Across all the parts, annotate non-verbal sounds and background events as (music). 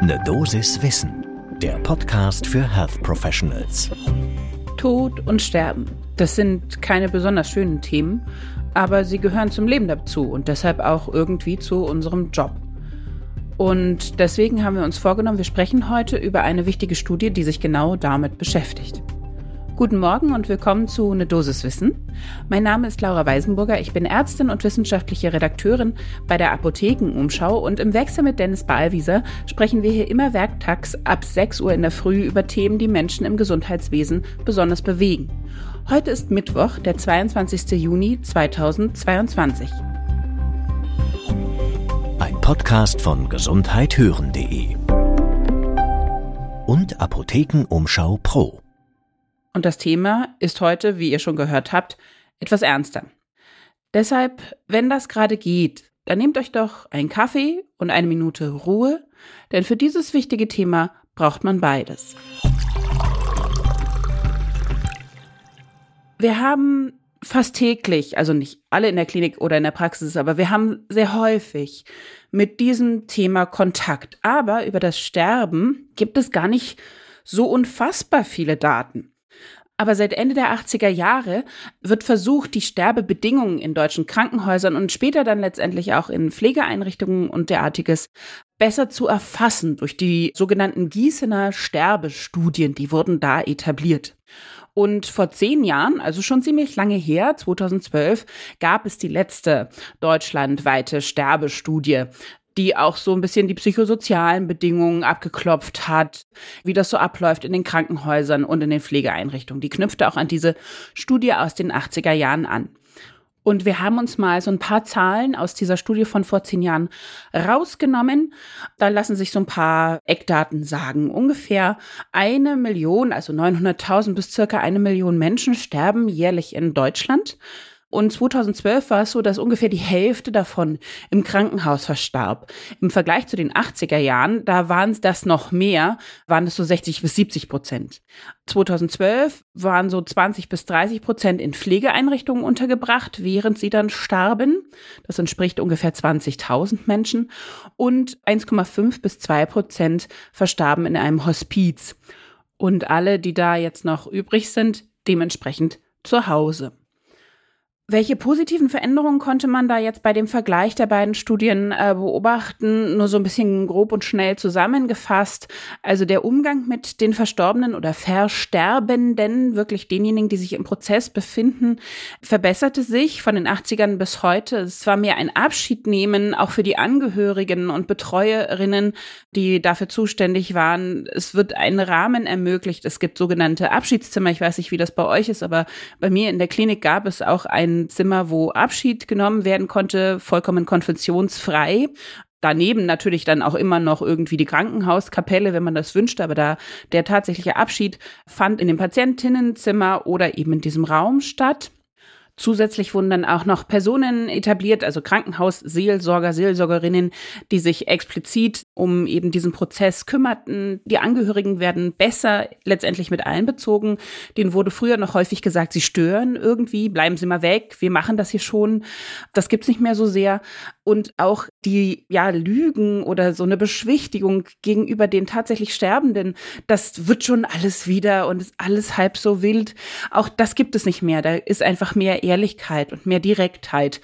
Ne Dosis Wissen, der Podcast für Health Professionals. Tod und Sterben, das sind keine besonders schönen Themen, aber sie gehören zum Leben dazu und deshalb auch irgendwie zu unserem Job. Und deswegen haben wir uns vorgenommen, wir sprechen heute über eine wichtige Studie, die sich genau damit beschäftigt. Guten Morgen und willkommen zu Ne Dosis Wissen. Mein Name ist Laura Weisenburger. Ich bin Ärztin und wissenschaftliche Redakteurin bei der Apothekenumschau und im Wechsel mit Dennis Ballwieser sprechen wir hier immer werktags ab 6 Uhr in der Früh über Themen, die Menschen im Gesundheitswesen besonders bewegen. Heute ist Mittwoch, der 22. Juni 2022. Ein Podcast von gesundheithören.de und Apothekenumschau Pro. Und das Thema ist heute, wie ihr schon gehört habt, etwas ernster. Deshalb, wenn das gerade geht, dann nehmt euch doch einen Kaffee und eine Minute Ruhe, denn für dieses wichtige Thema braucht man beides. Wir haben fast täglich, also nicht alle in der Klinik oder in der Praxis, aber wir haben sehr häufig mit diesem Thema Kontakt. Aber über das Sterben gibt es gar nicht so unfassbar viele Daten. Aber seit Ende der 80er Jahre wird versucht, die Sterbebedingungen in deutschen Krankenhäusern und später dann letztendlich auch in Pflegeeinrichtungen und derartiges besser zu erfassen durch die sogenannten Gießener Sterbestudien, die wurden da etabliert. Und vor zehn Jahren, also schon ziemlich lange her, 2012, gab es die letzte deutschlandweite Sterbestudie die auch so ein bisschen die psychosozialen Bedingungen abgeklopft hat, wie das so abläuft in den Krankenhäusern und in den Pflegeeinrichtungen. Die knüpfte auch an diese Studie aus den 80er Jahren an. Und wir haben uns mal so ein paar Zahlen aus dieser Studie von vor zehn Jahren rausgenommen. Da lassen sich so ein paar Eckdaten sagen. Ungefähr eine Million, also 900.000 bis circa eine Million Menschen sterben jährlich in Deutschland. Und 2012 war es so, dass ungefähr die Hälfte davon im Krankenhaus verstarb. Im Vergleich zu den 80er Jahren, da waren es das noch mehr, waren es so 60 bis 70 Prozent. 2012 waren so 20 bis 30 Prozent in Pflegeeinrichtungen untergebracht, während sie dann starben. Das entspricht ungefähr 20.000 Menschen. Und 1,5 bis 2 Prozent verstarben in einem Hospiz. Und alle, die da jetzt noch übrig sind, dementsprechend zu Hause. Welche positiven Veränderungen konnte man da jetzt bei dem Vergleich der beiden Studien äh, beobachten? Nur so ein bisschen grob und schnell zusammengefasst. Also der Umgang mit den Verstorbenen oder Versterbenden, wirklich denjenigen, die sich im Prozess befinden, verbesserte sich von den 80ern bis heute. Es war mehr ein Abschied nehmen, auch für die Angehörigen und Betreuerinnen, die dafür zuständig waren. Es wird ein Rahmen ermöglicht. Es gibt sogenannte Abschiedszimmer. Ich weiß nicht, wie das bei euch ist, aber bei mir in der Klinik gab es auch ein Zimmer, wo Abschied genommen werden konnte, vollkommen konfessionsfrei. Daneben natürlich dann auch immer noch irgendwie die Krankenhauskapelle, wenn man das wünschte, aber da der tatsächliche Abschied fand in dem Patientinnenzimmer oder eben in diesem Raum statt. Zusätzlich wurden dann auch noch Personen etabliert, also Krankenhausseelsorger, Seelsorgerinnen, die sich explizit um eben diesen Prozess kümmerten. Die Angehörigen werden besser letztendlich mit einbezogen. Denen wurde früher noch häufig gesagt, sie stören irgendwie, bleiben Sie mal weg, wir machen das hier schon. Das gibt's nicht mehr so sehr. Und auch die ja Lügen oder so eine Beschwichtigung gegenüber den tatsächlich Sterbenden, das wird schon alles wieder und ist alles halb so wild. Auch das gibt es nicht mehr. Da ist einfach mehr Ehrlichkeit und mehr Direktheit.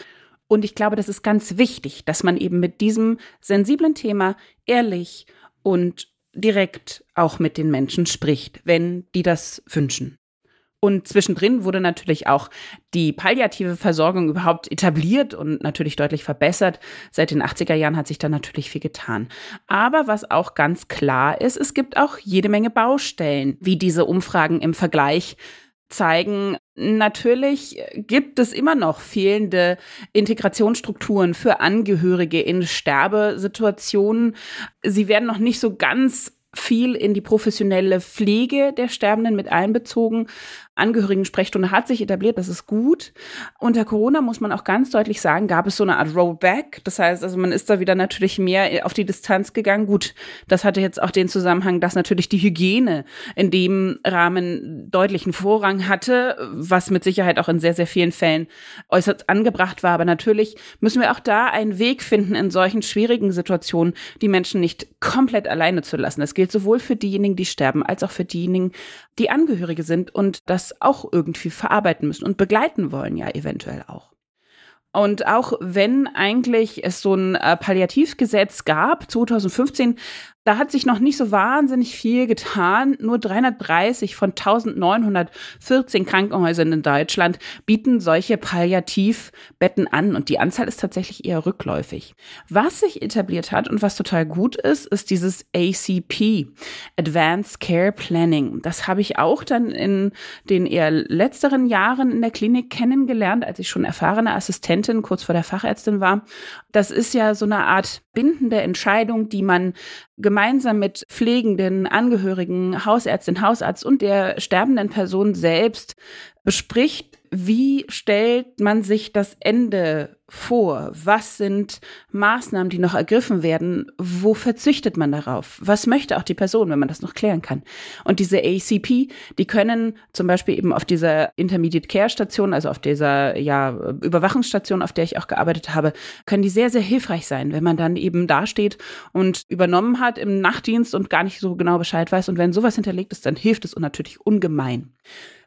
Und ich glaube, das ist ganz wichtig, dass man eben mit diesem sensiblen Thema ehrlich und direkt auch mit den Menschen spricht, wenn die das wünschen. Und zwischendrin wurde natürlich auch die palliative Versorgung überhaupt etabliert und natürlich deutlich verbessert. Seit den 80er Jahren hat sich da natürlich viel getan. Aber was auch ganz klar ist, es gibt auch jede Menge Baustellen, wie diese Umfragen im Vergleich zeigen, natürlich gibt es immer noch fehlende Integrationsstrukturen für Angehörige in Sterbesituationen. Sie werden noch nicht so ganz viel in die professionelle Pflege der Sterbenden mit einbezogen. Angehörigen-Sprechstunde hat sich etabliert, das ist gut. Unter Corona muss man auch ganz deutlich sagen, gab es so eine Art Rollback. Das heißt, also man ist da wieder natürlich mehr auf die Distanz gegangen. Gut, das hatte jetzt auch den Zusammenhang, dass natürlich die Hygiene in dem Rahmen deutlichen Vorrang hatte, was mit Sicherheit auch in sehr, sehr vielen Fällen äußerst angebracht war. Aber natürlich müssen wir auch da einen Weg finden, in solchen schwierigen Situationen die Menschen nicht komplett alleine zu lassen. Das gilt sowohl für diejenigen, die sterben, als auch für diejenigen, die Angehörige sind und das das auch irgendwie verarbeiten müssen und begleiten wollen ja eventuell auch. Und auch wenn eigentlich es so ein äh, Palliativgesetz gab, 2015, da hat sich noch nicht so wahnsinnig viel getan. Nur 330 von 1914 Krankenhäusern in Deutschland bieten solche Palliativbetten an und die Anzahl ist tatsächlich eher rückläufig. Was sich etabliert hat und was total gut ist, ist dieses ACP, Advanced Care Planning. Das habe ich auch dann in den eher letzteren Jahren in der Klinik kennengelernt, als ich schon erfahrene Assistentin kurz vor der Fachärztin war. Das ist ja so eine Art bindende Entscheidung, die man gemeinsam mit pflegenden Angehörigen, Hausärztin, Hausarzt und der sterbenden Person selbst bespricht, wie stellt man sich das Ende vor? Was sind Maßnahmen, die noch ergriffen werden? Wo verzichtet man darauf? Was möchte auch die Person, wenn man das noch klären kann? Und diese ACP, die können zum Beispiel eben auf dieser Intermediate Care Station, also auf dieser ja, Überwachungsstation, auf der ich auch gearbeitet habe, können die sehr, sehr hilfreich sein, wenn man dann eben dasteht und übernommen hat im Nachtdienst und gar nicht so genau Bescheid weiß. Und wenn sowas hinterlegt ist, dann hilft es natürlich ungemein.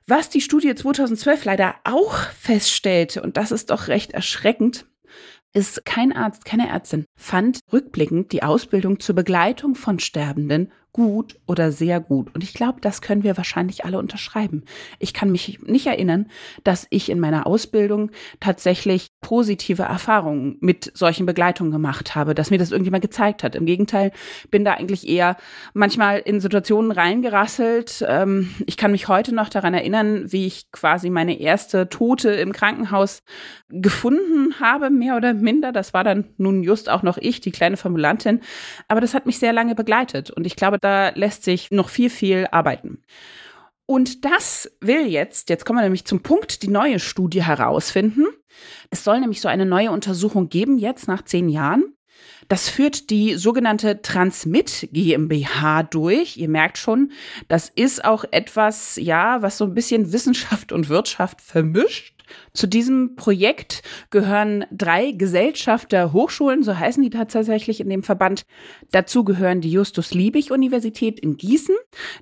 Was die Studie 2012 leider auch feststellte, und das ist doch recht erschreckend, ist kein Arzt, keine Ärztin fand rückblickend die Ausbildung zur Begleitung von Sterbenden gut oder sehr gut. Und ich glaube, das können wir wahrscheinlich alle unterschreiben. Ich kann mich nicht erinnern, dass ich in meiner Ausbildung tatsächlich positive Erfahrungen mit solchen Begleitungen gemacht habe, dass mir das irgendjemand gezeigt hat. Im Gegenteil, bin da eigentlich eher manchmal in Situationen reingerasselt. Ähm, ich kann mich heute noch daran erinnern, wie ich quasi meine erste Tote im Krankenhaus gefunden habe, mehr oder minder. Das war dann nun just auch noch ich, die kleine Formulantin. Aber das hat mich sehr lange begleitet. Und ich glaube, da lässt sich noch viel, viel arbeiten. Und das will jetzt, jetzt kommen wir nämlich zum Punkt, die neue Studie herausfinden. Es soll nämlich so eine neue Untersuchung geben, jetzt nach zehn Jahren. Das führt die sogenannte Transmit GmbH durch. Ihr merkt schon, das ist auch etwas, ja, was so ein bisschen Wissenschaft und Wirtschaft vermischt. Zu diesem Projekt gehören drei Gesellschafter Hochschulen, so heißen die tatsächlich in dem Verband. Dazu gehören die Justus-Liebig-Universität in Gießen,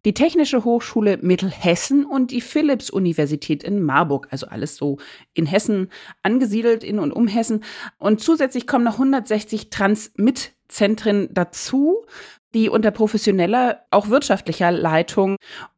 die Technische Hochschule Mittelhessen und die Philipps-Universität in Marburg. Also alles so in Hessen angesiedelt, in und um Hessen. Und zusätzlich kommen noch 160 Transmit-Zentren dazu die unter professioneller, auch wirtschaftlicher Leitung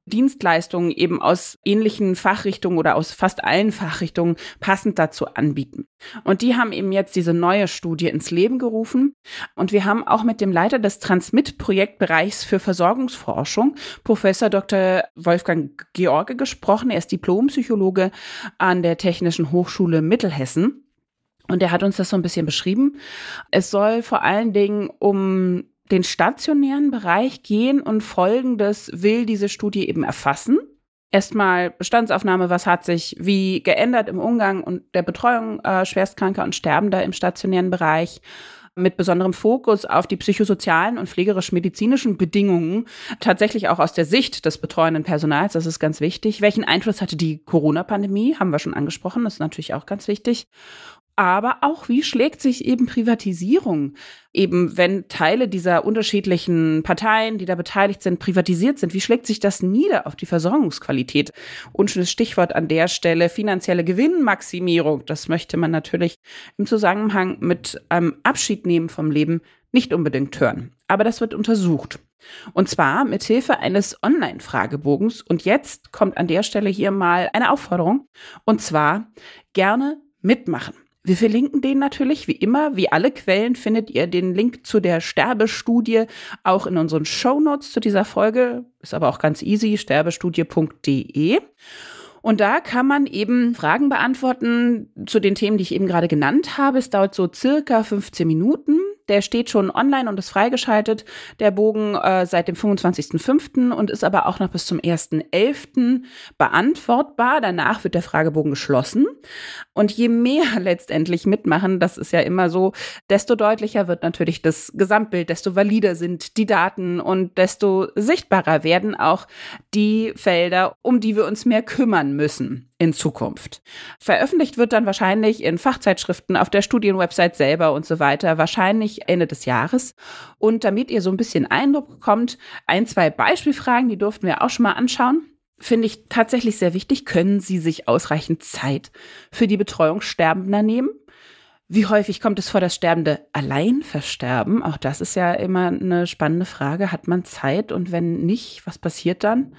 Dienstleistungen eben aus ähnlichen Fachrichtungen oder aus fast allen Fachrichtungen passend dazu anbieten. Und die haben eben jetzt diese neue Studie ins Leben gerufen. Und wir haben auch mit dem Leiter des Transmit-Projektbereichs für Versorgungsforschung, Professor Dr. Wolfgang George, gesprochen. Er ist Diplompsychologe an der Technischen Hochschule Mittelhessen. Und er hat uns das so ein bisschen beschrieben. Es soll vor allen Dingen um den stationären Bereich gehen und Folgendes will diese Studie eben erfassen. Erstmal Bestandsaufnahme, was hat sich wie geändert im Umgang und der Betreuung äh, Schwerstkranker und Sterbender im stationären Bereich mit besonderem Fokus auf die psychosozialen und pflegerisch-medizinischen Bedingungen, tatsächlich auch aus der Sicht des betreuenden Personals, das ist ganz wichtig. Welchen Einfluss hatte die Corona-Pandemie, haben wir schon angesprochen, das ist natürlich auch ganz wichtig aber auch wie schlägt sich eben Privatisierung, eben wenn Teile dieser unterschiedlichen Parteien, die da beteiligt sind, privatisiert sind, wie schlägt sich das nieder auf die Versorgungsqualität? Unschönes Stichwort an der Stelle, finanzielle Gewinnmaximierung. Das möchte man natürlich im Zusammenhang mit einem Abschiednehmen vom Leben nicht unbedingt hören. Aber das wird untersucht. Und zwar mit Hilfe eines Online-Fragebogens. Und jetzt kommt an der Stelle hier mal eine Aufforderung. Und zwar gerne mitmachen. Wir verlinken den natürlich, wie immer. Wie alle Quellen findet ihr den Link zu der Sterbestudie auch in unseren Show Notes zu dieser Folge. Ist aber auch ganz easy, sterbestudie.de. Und da kann man eben Fragen beantworten zu den Themen, die ich eben gerade genannt habe. Es dauert so circa 15 Minuten. Der steht schon online und ist freigeschaltet, der Bogen äh, seit dem 25.05. und ist aber auch noch bis zum 1.11. beantwortbar. Danach wird der Fragebogen geschlossen. Und je mehr (laughs) letztendlich mitmachen, das ist ja immer so, desto deutlicher wird natürlich das Gesamtbild, desto valider sind die Daten und desto sichtbarer werden auch die Felder, um die wir uns mehr kümmern müssen in Zukunft. Veröffentlicht wird dann wahrscheinlich in Fachzeitschriften, auf der Studienwebsite selber und so weiter, wahrscheinlich Ende des Jahres. Und damit ihr so ein bisschen Eindruck bekommt, ein, zwei Beispielfragen, die durften wir auch schon mal anschauen. Finde ich tatsächlich sehr wichtig. Können Sie sich ausreichend Zeit für die Betreuung Sterbender nehmen? Wie häufig kommt es vor, dass Sterbende allein versterben? Auch das ist ja immer eine spannende Frage. Hat man Zeit und wenn nicht, was passiert dann?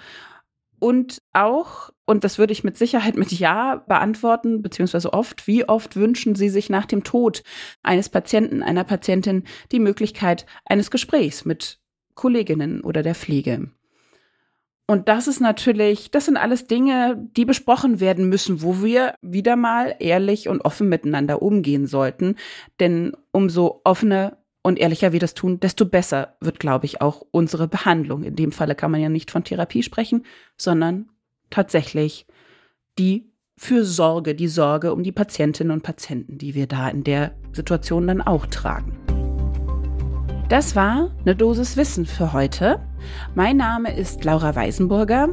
Und auch, und das würde ich mit Sicherheit mit Ja beantworten, beziehungsweise oft, wie oft wünschen Sie sich nach dem Tod eines Patienten, einer Patientin die Möglichkeit eines Gesprächs mit Kolleginnen oder der Pflege? Und das ist natürlich, das sind alles Dinge, die besprochen werden müssen, wo wir wieder mal ehrlich und offen miteinander umgehen sollten. Denn umso offener und ehrlicher wir das tun, desto besser wird, glaube ich, auch unsere Behandlung. In dem Falle kann man ja nicht von Therapie sprechen, sondern tatsächlich die Fürsorge, die Sorge um die Patientinnen und Patienten, die wir da in der Situation dann auch tragen. Das war eine Dosis Wissen für heute. Mein Name ist Laura Weisenburger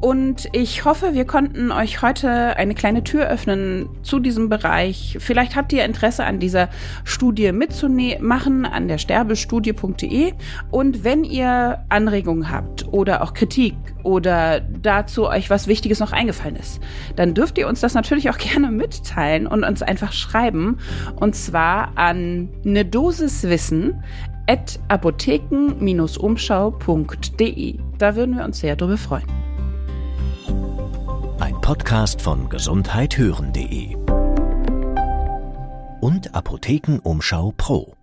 und ich hoffe, wir konnten euch heute eine kleine Tür öffnen zu diesem Bereich. Vielleicht habt ihr Interesse an dieser Studie mitzumachen an der sterbestudie.de und wenn ihr Anregungen habt oder auch Kritik oder dazu euch was Wichtiges noch eingefallen ist, dann dürft ihr uns das natürlich auch (laughs) gerne mitteilen und uns einfach schreiben und zwar an eine Dosis Wissen apotheken-umschau.de. Da würden wir uns sehr darüber freuen. Ein Podcast von gesundheithören.de und Apothekenumschau Pro.